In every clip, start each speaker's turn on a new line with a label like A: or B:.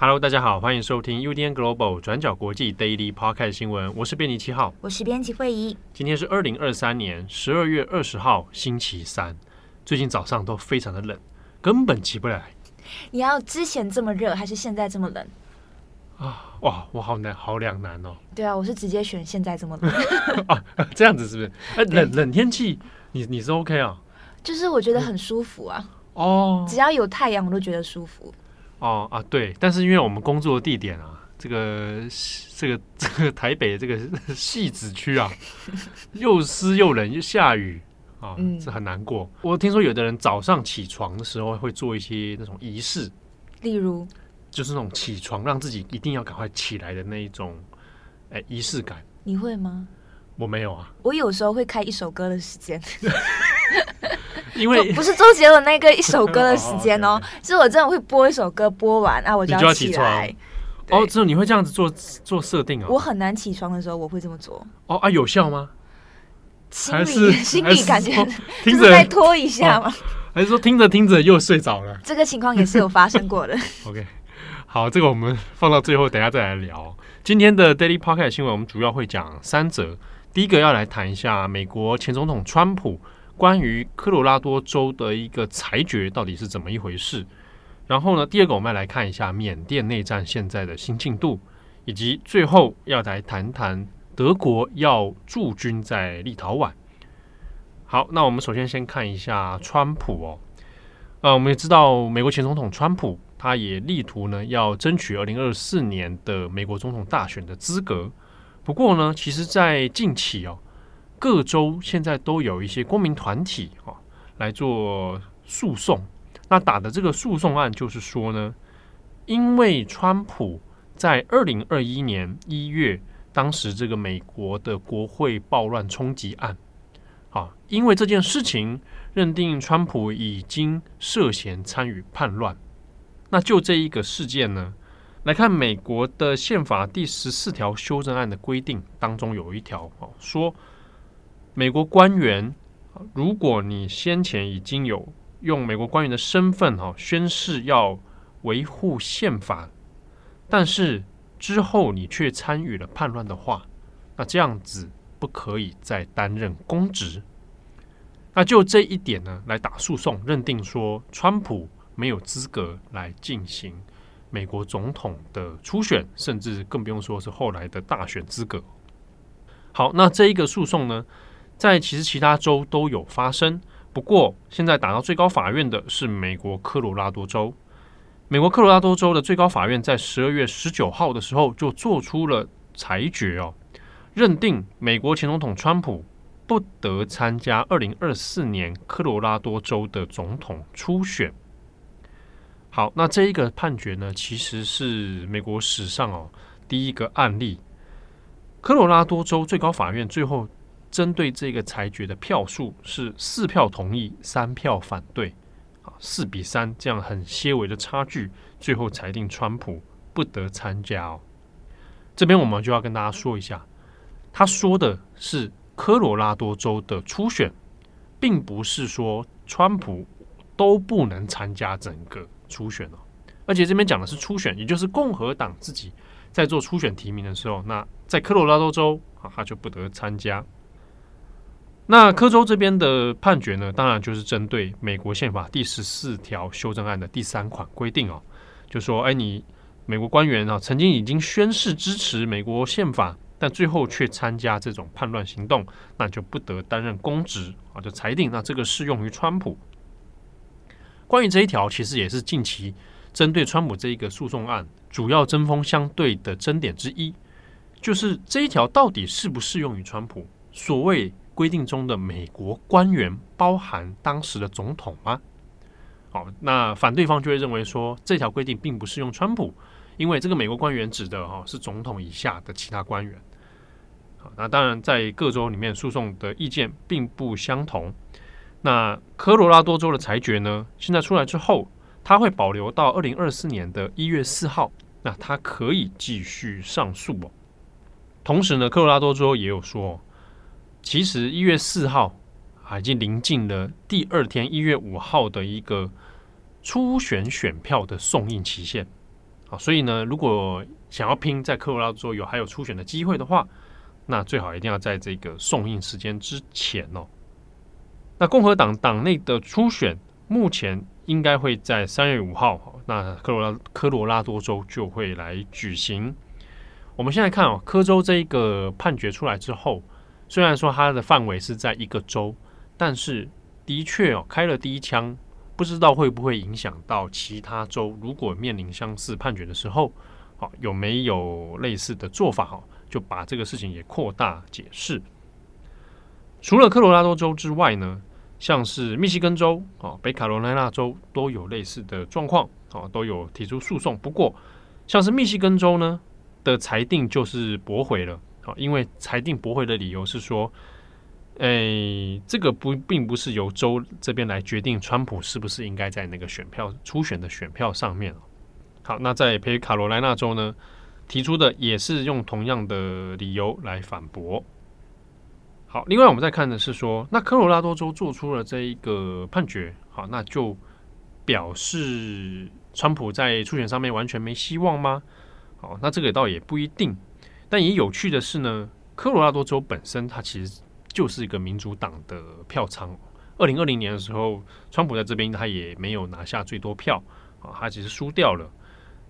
A: Hello，大家好，欢迎收听 UDN Global 转角国际 Daily Podcast 新闻，我是编辑七号，
B: 我是编辑惠仪。
A: 今天是二零二三年十二月二十号，星期三。最近早上都非常的冷，根本起不来。
B: 你要之前这么热，还是现在这么冷？
A: 啊，哇，我好难，好两难哦。
B: 对啊，我是直接选现在这么冷。
A: 啊，这样子是不是？哎，冷冷天气，你你是 OK 啊？
B: 就是我觉得很舒服啊。
A: 哦，
B: 只要有太阳，我都觉得舒服。
A: 哦啊，对，但是因为我们工作的地点啊，这个这个这个台北这个戏子区啊，又湿又冷又下雨。啊，这很难过。我听说有的人早上起床的时候会做一些那种仪式，
B: 例如，
A: 就是那种起床让自己一定要赶快起来的那一种，哎，仪式感。
B: 你会吗？
A: 我没有啊。
B: 我有时候会开一首歌的时间，
A: 因为
B: 不是周杰伦那个一首歌的时间哦，是我真的会播一首歌，播完啊，我就要起来。
A: 哦，之后你会这样子做做设定啊？
B: 我很难起床的时候，我会这么做。
A: 哦啊，有效吗？
B: 心里心里感觉
A: 听
B: 着再拖一下嘛，
A: 还是说听着听着又睡着了？
B: 这个情况也是有发生过的。
A: OK，好，这个我们放到最后，等下再来聊。今天的 Daily Podcast 新闻，我们主要会讲三则。第一个要来谈一下美国前总统川普关于科罗拉多州的一个裁决到底是怎么一回事。然后呢，第二个我们要来看一下缅甸内战现在的新进度，以及最后要来谈谈。德国要驻军在立陶宛。好，那我们首先先看一下川普哦。呃，我们也知道美国前总统川普，他也力图呢要争取二零二四年的美国总统大选的资格。不过呢，其实，在近期哦，各州现在都有一些公民团体哦来做诉讼。那打的这个诉讼案就是说呢，因为川普在二零二一年一月。当时这个美国的国会暴乱冲击案，啊，因为这件事情认定川普已经涉嫌参与叛乱。那就这一个事件呢，来看美国的宪法第十四条修正案的规定当中有一条哦，说美国官员，如果你先前已经有用美国官员的身份哈宣誓要维护宪法，但是。之后你却参与了叛乱的话，那这样子不可以再担任公职。那就这一点呢，来打诉讼，认定说川普没有资格来进行美国总统的初选，甚至更不用说是后来的大选资格。好，那这一个诉讼呢，在其实其他州都有发生，不过现在打到最高法院的是美国科罗拉多州。美国科罗拉多州的最高法院在十二月十九号的时候就做出了裁决哦，认定美国前总统川普不得参加二零二四年科罗拉多州的总统初选。好，那这一个判决呢，其实是美国史上哦第一个案例。科罗拉多州最高法院最后针对这个裁决的票数是四票同意，三票反对。四比三这样很些微的差距，最后裁定川普不得参加哦。这边我们就要跟大家说一下，他说的是科罗拉多州的初选，并不是说川普都不能参加整个初选哦。而且这边讲的是初选，也就是共和党自己在做初选提名的时候，那在科罗拉多州啊，他就不得参加。那科州这边的判决呢，当然就是针对美国宪法第十四条修正案的第三款规定哦，就说，哎，你美国官员啊，曾经已经宣誓支持美国宪法，但最后却参加这种叛乱行动，那就不得担任公职啊，就裁定，那这个适用于川普。关于这一条，其实也是近期针对川普这一个诉讼案主要针锋相对的争点之一，就是这一条到底适不适用于川普？所谓。规定中的美国官员包含当时的总统吗？好，那反对方就会认为说，这条规定并不适用川普，因为这个美国官员指的哈是总统以下的其他官员。好，那当然在各州里面诉讼的意见并不相同。那科罗拉多州的裁决呢，现在出来之后，他会保留到二零二四年的一月四号，那他可以继续上诉哦。同时呢，科罗拉多州也有说，其实一月四号啊，已经临近了第二天一月五号的一个初选选票的送印期限啊，所以呢，如果想要拼在科罗拉多州有还有初选的机会的话，那最好一定要在这个送印时间之前哦。那共和党党内的初选目前应该会在三月五号，那科罗拉科罗拉多州就会来举行。我们现在看哦，科州这一个判决出来之后，虽然说它的范围是在一个州，但是的确哦，开了第一枪，不知道会不会影响到其他州。如果面临相似判决的时候，好，有没有类似的做法？哈，就把这个事情也扩大解释。除了科罗拉多州之外呢，像是密西根州、啊北卡罗来纳州都有类似的状况，啊都有提出诉讼。不过，像是密西根州呢，的裁定就是驳回了，因为裁定驳回的理由是说，诶，这个不并不是由州这边来决定川普是不是应该在那个选票初选的选票上面。好，那在北卡罗来纳州呢，提出的也是用同样的理由来反驳。好，另外我们再看的是说，那科罗拉多州做出了这一个判决，好，那就表示川普在初选上面完全没希望吗？好，那这个倒也不一定，但也有趣的是呢，科罗拉多州本身它其实就是一个民主党的票仓。二零二零年的时候，川普在这边他也没有拿下最多票啊，他其实输掉了。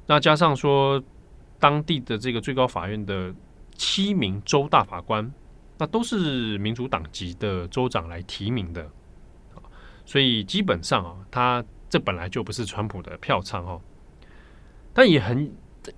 A: 那加上说，当地的这个最高法院的七名州大法官，那都是民主党籍的州长来提名的，所以基本上啊，他这本来就不是川普的票仓哦，但也很。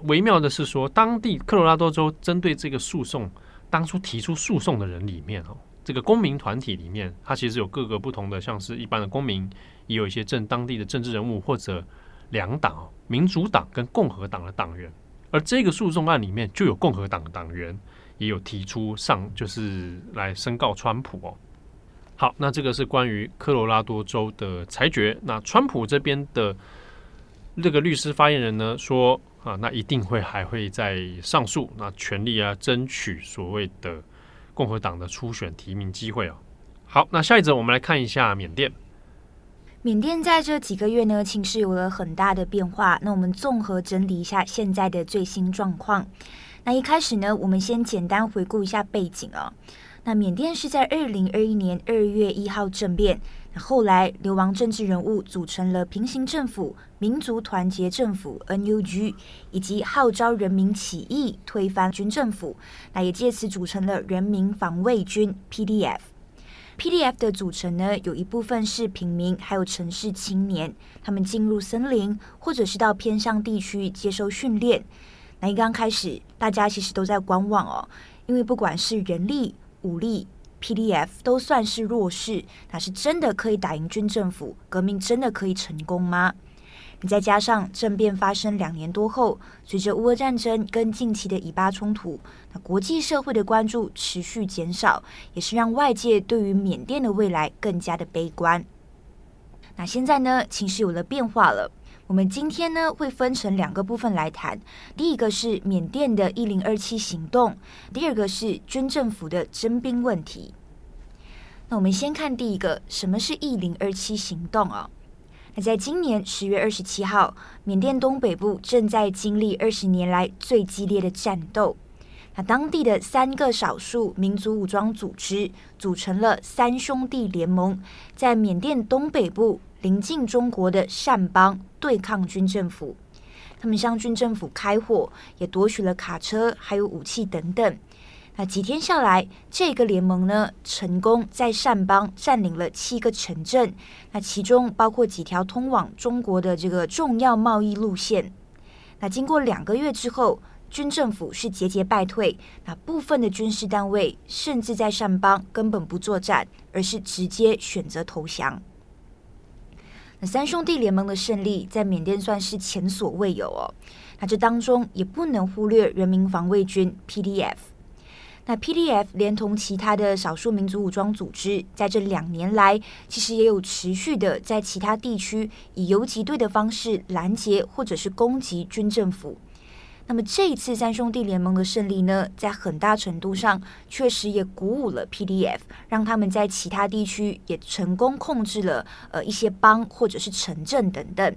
A: 微妙的是说，当地科罗拉多州针对这个诉讼，当初提出诉讼的人里面哦，这个公民团体里面，它其实有各个不同的，像是一般的公民，也有一些政当地的政治人物或者两党，民主党跟共和党的党员。而这个诉讼案里面就有共和党的党员也有提出上，就是来申告川普哦。好，那这个是关于科罗拉多州的裁决。那川普这边的这个律师发言人呢说。啊，那一定会还会再上诉，那全力啊争取所谓的共和党的初选提名机会啊。好，那下一则我们来看一下缅甸。
B: 缅甸在这几个月呢，情势有了很大的变化。那我们综合整理一下现在的最新状况。那一开始呢，我们先简单回顾一下背景啊。那缅甸是在二零二一年二月一号政变。后来，流亡政治人物组成了平行政府、民族团结政府 （NUG） 以及号召人民起义推翻军政府，那也借此组成了人民防卫军 （PDF）。PDF 的组成呢，有一部分是平民，还有城市青年，他们进入森林或者是到偏乡地区接受训练。那一刚开始，大家其实都在观望哦，因为不管是人力、武力。PDF 都算是弱势，那是真的可以打赢军政府？革命真的可以成功吗？你再加上政变发生两年多后，随着乌俄战争跟近期的以巴冲突，那国际社会的关注持续减少，也是让外界对于缅甸的未来更加的悲观。那现在呢，情势有了变化了。我们今天呢，会分成两个部分来谈，第一个是缅甸的一零二七行动，第二个是军政府的征兵问题。那我们先看第一个，什么是一零二七行动哦？那在今年十月二十七号，缅甸东北部正在经历二十年来最激烈的战斗。那当地的三个少数民族武装组织组成了三兄弟联盟，在缅甸东北部。临近中国的善邦对抗军政府，他们向军政府开火，也夺取了卡车还有武器等等。那几天下来，这个联盟呢，成功在善邦占领了七个城镇，那其中包括几条通往中国的这个重要贸易路线。那经过两个月之后，军政府是节节败退，那部分的军事单位甚至在善邦根本不作战，而是直接选择投降。那三兄弟联盟的胜利在缅甸算是前所未有哦。那这当中也不能忽略人民防卫军 PDF。那 PDF 连同其他的少数民族武装组织，在这两年来，其实也有持续的在其他地区以游击队的方式拦截或者是攻击军政府。那么这一次三兄弟联盟的胜利呢，在很大程度上确实也鼓舞了 PDF，让他们在其他地区也成功控制了呃一些邦或者是城镇等等。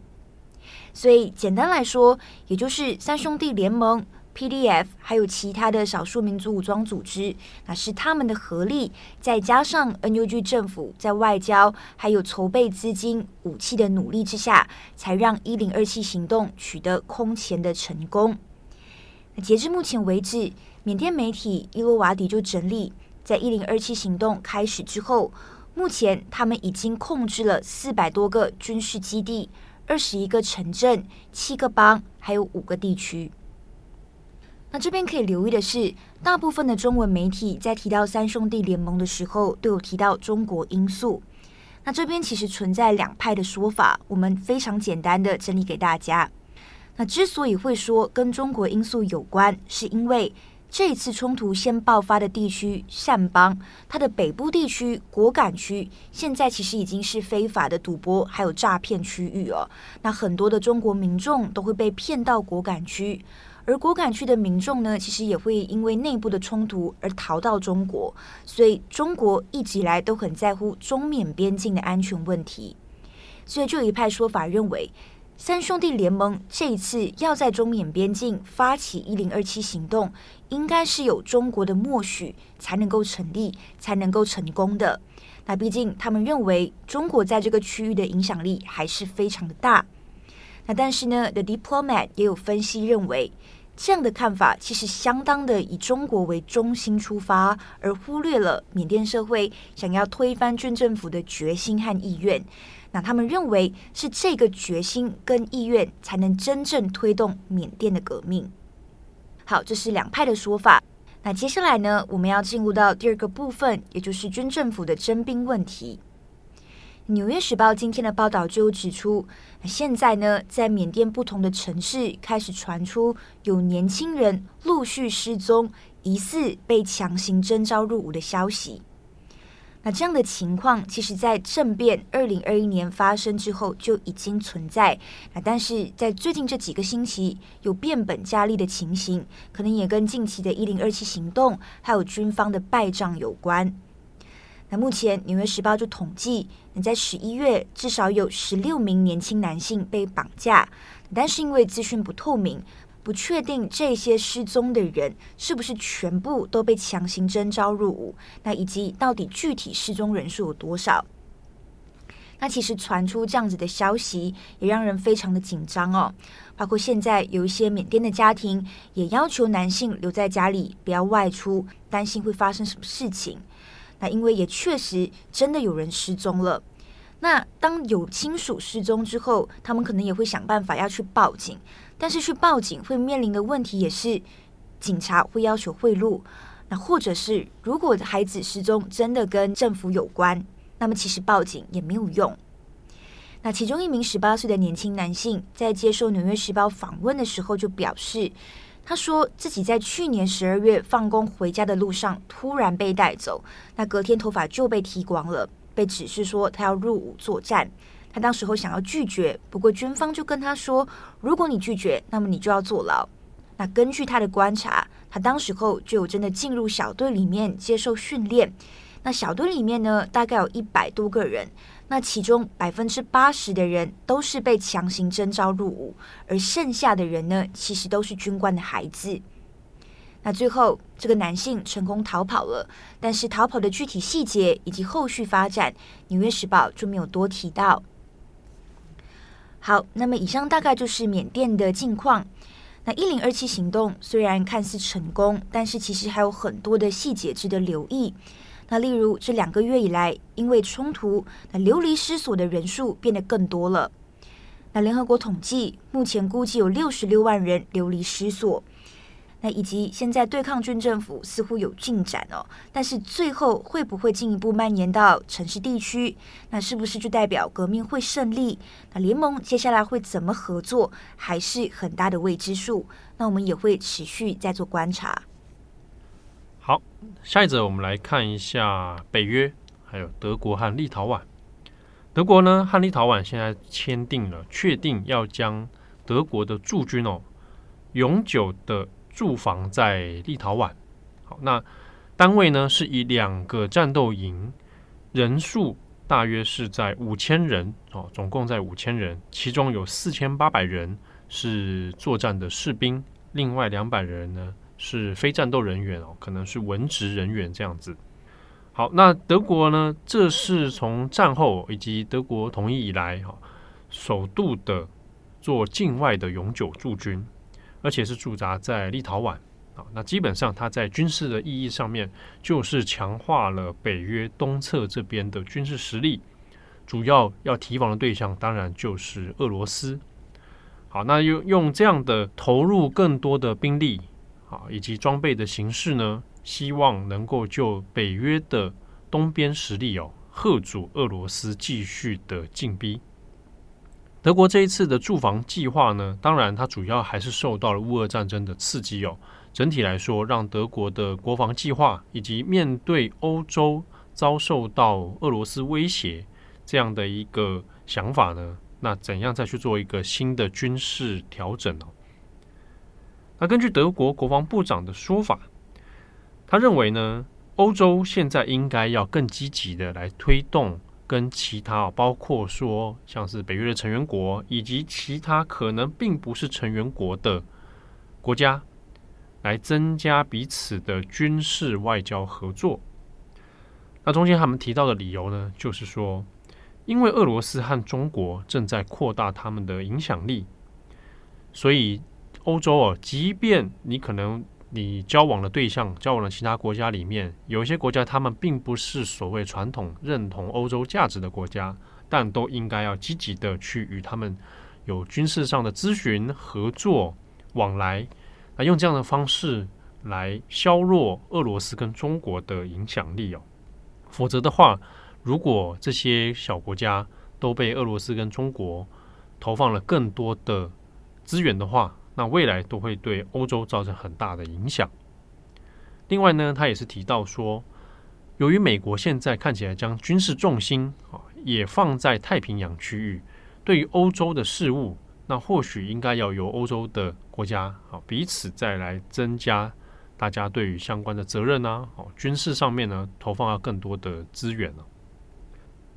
B: 所以简单来说，也就是三兄弟联盟。PDF 还有其他的少数民族武装组织，那是他们的合力，再加上 NUG 政府在外交还有筹备资金、武器的努力之下，才让一零二七行动取得空前的成功。截至目前为止，缅甸媒体伊洛瓦底就整理，在一零二七行动开始之后，目前他们已经控制了四百多个军事基地、二十一个城镇、七个邦，还有五个地区。那这边可以留意的是，大部分的中文媒体在提到三兄弟联盟的时候，都有提到中国因素。那这边其实存在两派的说法，我们非常简单的整理给大家。那之所以会说跟中国因素有关，是因为这次冲突先爆发的地区善邦，它的北部地区果敢区，现在其实已经是非法的赌博还有诈骗区域哦。那很多的中国民众都会被骗到果敢区。而果敢区的民众呢，其实也会因为内部的冲突而逃到中国，所以中国一直以来都很在乎中缅边境的安全问题。所以就一派说法认为，三兄弟联盟这一次要在中缅边境发起一零二七行动，应该是有中国的默许才能够成立，才能够成功的。那毕竟他们认为中国在这个区域的影响力还是非常的大。那但是呢，The Diplomat 也有分析认为，这样的看法其实相当的以中国为中心出发，而忽略了缅甸社会想要推翻军政府的决心和意愿。那他们认为是这个决心跟意愿才能真正推动缅甸的革命。好，这是两派的说法。那接下来呢，我们要进入到第二个部分，也就是军政府的征兵问题。《纽约时报》今天的报道就指出，现在呢，在缅甸不同的城市开始传出有年轻人陆续失踪，疑似被强行征召入伍的消息。那这样的情况，其实在政变二零二一年发生之后就已经存在。那但是在最近这几个星期，有变本加厉的情形，可能也跟近期的一零二七行动还有军方的败仗有关。那目前《纽约时报》就统计，在十一月至少有十六名年轻男性被绑架，但是因为资讯不透明，不确定这些失踪的人是不是全部都被强行征召入伍，那以及到底具体失踪人数有多少？那其实传出这样子的消息，也让人非常的紧张哦。包括现在有一些缅甸的家庭也要求男性留在家里，不要外出，担心会发生什么事情。那因为也确实真的有人失踪了，那当有亲属失踪之后，他们可能也会想办法要去报警，但是去报警会面临的问题也是警察会要求贿赂，那或者是如果孩子失踪真的跟政府有关，那么其实报警也没有用。那其中一名十八岁的年轻男性在接受《纽约时报》访问的时候就表示。他说自己在去年十二月放工回家的路上突然被带走，那隔天头发就被剃光了，被指示说他要入伍作战。他当时候想要拒绝，不过军方就跟他说，如果你拒绝，那么你就要坐牢。那根据他的观察，他当时候就有真的进入小队里面接受训练。那小队里面呢，大概有一百多个人。那其中百分之八十的人都是被强行征召入伍，而剩下的人呢，其实都是军官的孩子。那最后这个男性成功逃跑了，但是逃跑的具体细节以及后续发展，《纽约时报》就没有多提到。好，那么以上大概就是缅甸的近况。那一零二七行动虽然看似成功，但是其实还有很多的细节值得留意。那例如这两个月以来，因为冲突，那流离失所的人数变得更多了。那联合国统计，目前估计有六十六万人流离失所。那以及现在对抗军政府似乎有进展哦，但是最后会不会进一步蔓延到城市地区？那是不是就代表革命会胜利？那联盟接下来会怎么合作，还是很大的未知数。那我们也会持续在做观察。
A: 好，下一则我们来看一下北约，还有德国和立陶宛。德国呢和立陶宛现在签订了，确定要将德国的驻军哦，永久的驻防在立陶宛。好，那单位呢是以两个战斗营，人数大约是在五千人哦，总共在五千人，其中有四千八百人是作战的士兵，另外两百人呢是非战斗人员哦，可能是文职人员这样子。好，那德国呢？这是从战后以及德国统一以来，哈，首度的做境外的永久驻军，而且是驻扎在立陶宛。啊，那基本上它在军事的意义上面，就是强化了北约东侧这边的军事实力。主要要提防的对象，当然就是俄罗斯。好，那用用这样的投入更多的兵力，啊，以及装备的形式呢？希望能够就北约的东边实力哦，吓阻俄罗斯继续的进逼。德国这一次的驻防计划呢，当然它主要还是受到了乌俄战争的刺激哦。整体来说，让德国的国防计划以及面对欧洲遭受到俄罗斯威胁这样的一个想法呢，那怎样再去做一个新的军事调整呢？那根据德国国防部长的说法。他认为呢，欧洲现在应该要更积极的来推动跟其他，包括说像是北约的成员国以及其他可能并不是成员国的国家，来增加彼此的军事外交合作。那中间他们提到的理由呢，就是说，因为俄罗斯和中国正在扩大他们的影响力，所以欧洲哦，即便你可能。你交往的对象，交往的其他国家里面，有一些国家，他们并不是所谓传统认同欧洲价值的国家，但都应该要积极的去与他们有军事上的咨询、合作、往来，啊用这样的方式来削弱俄罗斯跟中国的影响力哦。否则的话，如果这些小国家都被俄罗斯跟中国投放了更多的资源的话，那未来都会对欧洲造成很大的影响。另外呢，他也是提到说，由于美国现在看起来将军事重心啊也放在太平洋区域，对于欧洲的事务，那或许应该要由欧洲的国家啊彼此再来增加大家对于相关的责任啊，哦，军事上面呢投放要更多的资源了。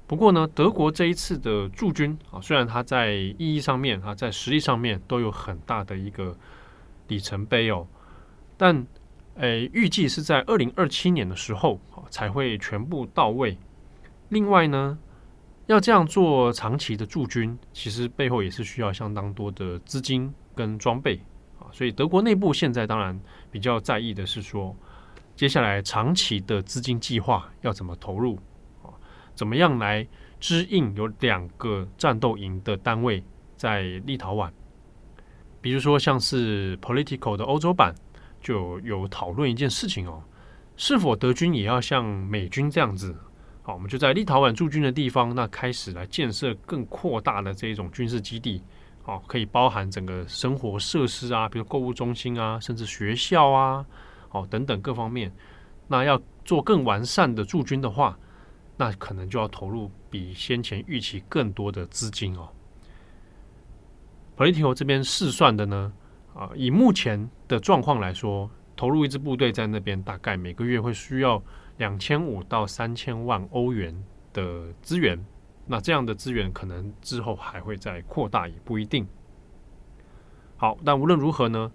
A: 不过呢，德国这一次的驻军啊，虽然它在意义上面啊，在实力上面都有很大的一个里程碑哦，但诶，预计是在二零二七年的时候啊，才会全部到位。另外呢，要这样做长期的驻军，其实背后也是需要相当多的资金跟装备啊，所以德国内部现在当然比较在意的是说，接下来长期的资金计划要怎么投入。怎么样来支应有两个战斗营的单位在立陶宛？比如说，像是 Political 的欧洲版就有讨论一件事情哦，是否德军也要像美军这样子？好，我们就在立陶宛驻军的地方，那开始来建设更扩大的这种军事基地，好，可以包含整个生活设施啊，比如购物中心啊，甚至学校啊，好，等等各方面。那要做更完善的驻军的话，那可能就要投入比先前预期更多的资金哦。Politico 这边试算的呢，啊，以目前的状况来说，投入一支部队在那边大概每个月会需要两千五到三千万欧元的资源。那这样的资源可能之后还会再扩大，也不一定。好，但无论如何呢，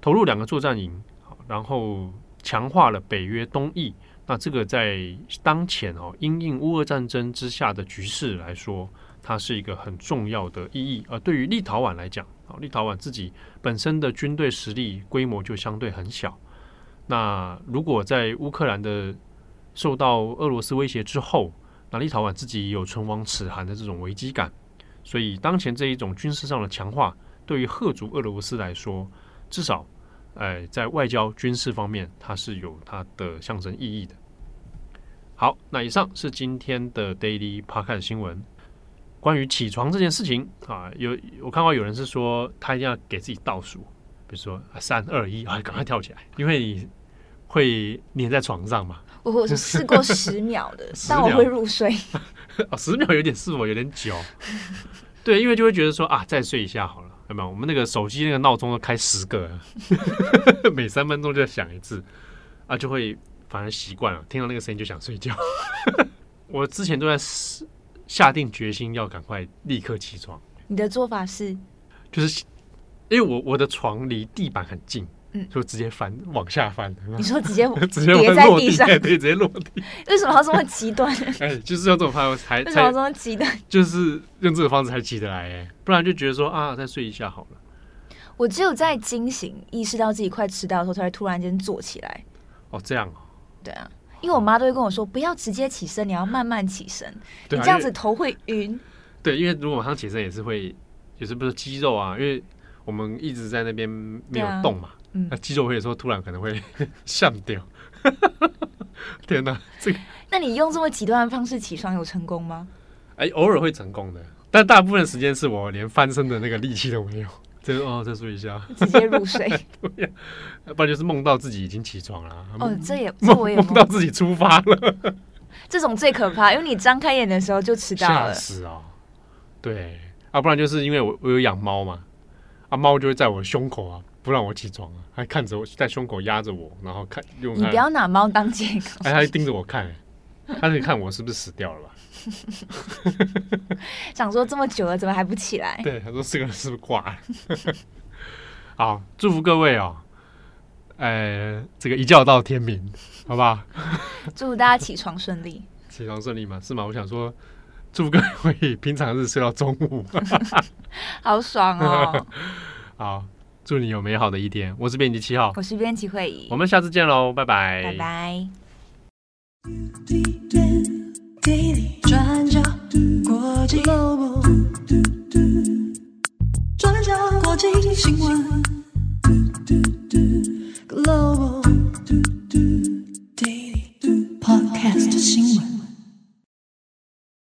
A: 投入两个作战营，然后强化了北约东翼。那这个在当前哦，因应乌俄战争之下的局势来说，它是一个很重要的意义。而对于立陶宛来讲，啊，立陶宛自己本身的军队实力规模就相对很小。那如果在乌克兰的受到俄罗斯威胁之后，那立陶宛自己也有唇亡齿寒的这种危机感。所以当前这一种军事上的强化，对于赫族俄罗斯来说，至少，哎，在外交军事方面，它是有它的象征意义的。好，那以上是今天的 Daily Podcast 新闻。关于起床这件事情啊，有我看到有人是说他一定要给自己倒数，比如说三二一，啊，赶快跳起来，因为你会黏在床上嘛。
B: 我我是试过十秒的，但我会入睡。
A: 哦，十秒有点是否有点久？对，因为就会觉得说啊，再睡一下好了，有没有？我们那个手机那个闹钟都开十个了，每三分钟就要响一次啊，就会反而习惯了，听到那个声音就想睡觉。我之前都在下定决心要赶快立刻起床。
B: 你的做法是？
A: 就是因为我我的床离地板很近。
B: 嗯，
A: 就直接翻往下翻。
B: 你说直接
A: 直接跌在地上，对，直接落地。
B: 为什么要这么极端？
A: 哎，就是要这种方式才
B: 为什么要这么极端？
A: 就是用这个方式才起得来哎，不然就觉得说啊，再睡一下好了。
B: 我只有在惊醒、意识到自己快迟到的时候，才会突然间坐起来。
A: 哦，这样哦。
B: 对啊，因为我妈都会跟我说，不要直接起身，你要慢慢起身，你这样子头会晕。
A: 对，因为如果马上起身也是会，也是不是肌肉啊？因为我们一直在那边没有动嘛。那、嗯、肌肉会有时候突然可能会 吓掉，天哪！这个，
B: 那你用这么极端的方式起床有成功吗？
A: 哎、欸，偶尔会成功的，但大部分时间是我连翻身的那个力气都没有，就哦，再说一下，
B: 直接入睡，
A: 不然就是梦到自己已经起床了。
B: 哦，这也这我也
A: 梦到自己出发了，
B: 这种最可怕，因为你张开眼的时候就迟到了。
A: 吓死哦！对啊，不然就是因为我我有养猫嘛，啊，猫就会在我胸口啊。不让我起床啊！还看着我，在胸口压着我，然后看用。
B: 你不要拿猫当借口。
A: 哎，他还盯着我看，他在看我是不是死掉了吧？
B: 想说这么久了，怎么还不起来？
A: 对，他说四个人是不是挂了？好，祝福各位哦，呃，这个一觉到天明，好不好？
B: 祝福大家起床顺利。
A: 起床顺利嘛？是吗？我想说，祝福各位平常日睡到中午，
B: 好爽哦！
A: 好。祝你有美好的一天。我是编辑七号，
B: 我是编辑慧仪，
A: 我们下次见喽，拜拜，
B: 拜拜。
C: 转角国际转角国际新闻 Global Daily Podcast 新闻。